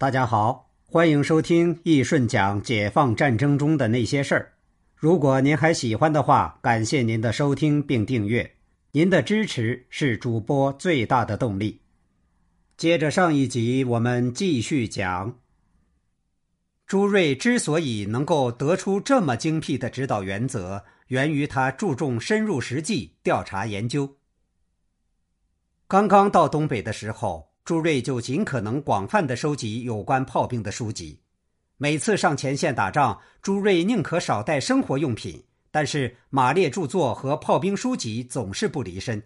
大家好，欢迎收听易顺讲解放战争中的那些事儿。如果您还喜欢的话，感谢您的收听并订阅，您的支持是主播最大的动力。接着上一集，我们继续讲。朱瑞之所以能够得出这么精辟的指导原则，源于他注重深入实际调查研究。刚刚到东北的时候。朱瑞就尽可能广泛的收集有关炮兵的书籍。每次上前线打仗，朱瑞宁可少带生活用品，但是马列著作和炮兵书籍总是不离身。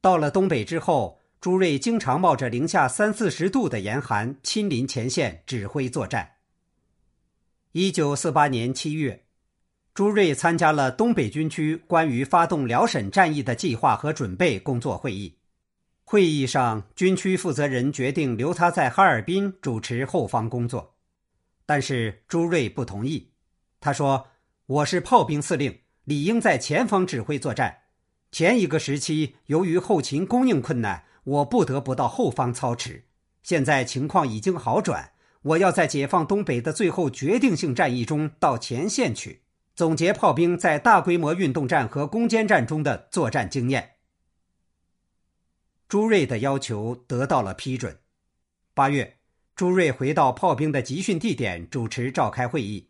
到了东北之后，朱瑞经常冒着零下三四十度的严寒，亲临前线指挥作战。一九四八年七月，朱瑞参加了东北军区关于发动辽沈战役的计划和准备工作会议。会议上，军区负责人决定留他在哈尔滨主持后方工作，但是朱瑞不同意。他说：“我是炮兵司令，理应在前方指挥作战。前一个时期，由于后勤供应困难，我不得不到后方操持。现在情况已经好转，我要在解放东北的最后决定性战役中到前线去，总结炮兵在大规模运动战和攻坚战中的作战经验。”朱瑞的要求得到了批准。八月，朱瑞回到炮兵的集训地点，主持召开会议，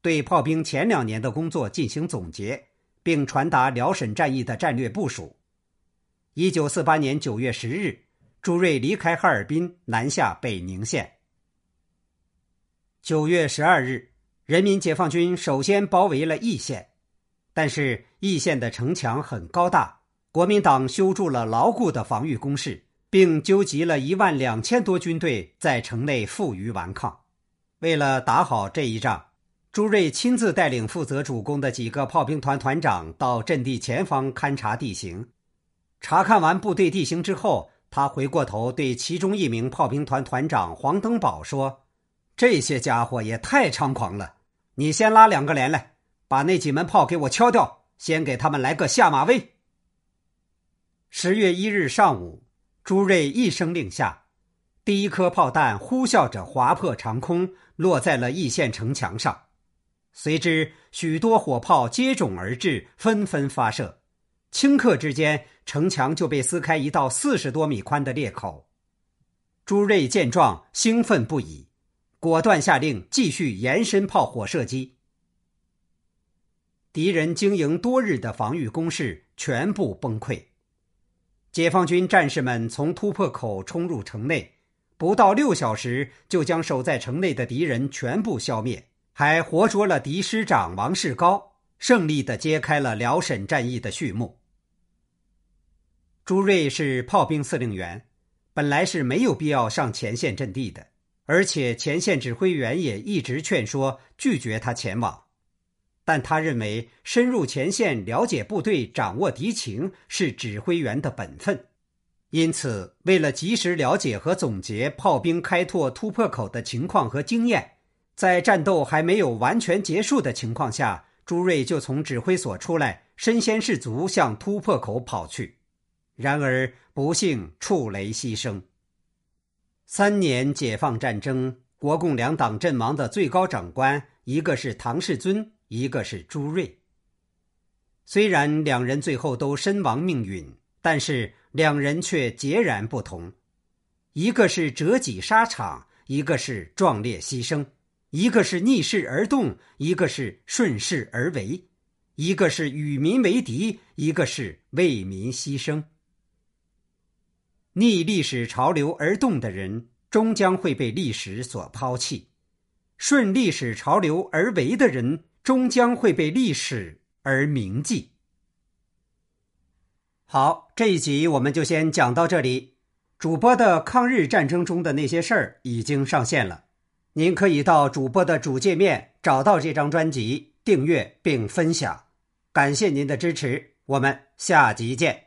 对炮兵前两年的工作进行总结，并传达辽沈战役的战略部署。一九四八年九月十日，朱瑞离开哈尔滨，南下北宁县。九月十二日，人民解放军首先包围了易县，但是易县的城墙很高大。国民党修筑了牢固的防御工事，并纠集了一万两千多军队在城内负隅顽抗。为了打好这一仗，朱瑞亲自带领负责主攻的几个炮兵团团长到阵地前方勘察地形。查看完部队地形之后，他回过头对其中一名炮兵团团长黄登宝说：“这些家伙也太猖狂了！你先拉两个连来，把那几门炮给我敲掉，先给他们来个下马威。”十月一日上午，朱瑞一声令下，第一颗炮弹呼啸着划破长空，落在了易县城墙上。随之，许多火炮接踵而至，纷纷发射。顷刻之间，城墙就被撕开一道四十多米宽的裂口。朱瑞见状，兴奋不已，果断下令继续延伸炮火射击。敌人经营多日的防御工事全部崩溃。解放军战士们从突破口冲入城内，不到六小时就将守在城内的敌人全部消灭，还活捉了敌师长王世高，胜利的揭开了辽沈战役的序幕。朱瑞是炮兵司令员，本来是没有必要上前线阵地的，而且前线指挥员也一直劝说拒绝他前往。但他认为，深入前线了解部队、掌握敌情是指挥员的本分，因此，为了及时了解和总结炮兵开拓突破口的情况和经验，在战斗还没有完全结束的情况下，朱瑞就从指挥所出来，身先士卒向突破口跑去。然而，不幸触雷牺牲。三年解放战争，国共两党阵亡的最高长官，一个是唐世尊。一个是朱瑞，虽然两人最后都身亡命陨，但是两人却截然不同。一个是折戟沙场，一个是壮烈牺牲；一个是逆势而动，一个是顺势而为；一个是与民为敌，一个是为民牺牲。逆历史潮流而动的人，终将会被历史所抛弃；顺历史潮流而为的人。终将会被历史而铭记。好，这一集我们就先讲到这里。主播的抗日战争中的那些事儿已经上线了，您可以到主播的主界面找到这张专辑，订阅并分享。感谢您的支持，我们下集见。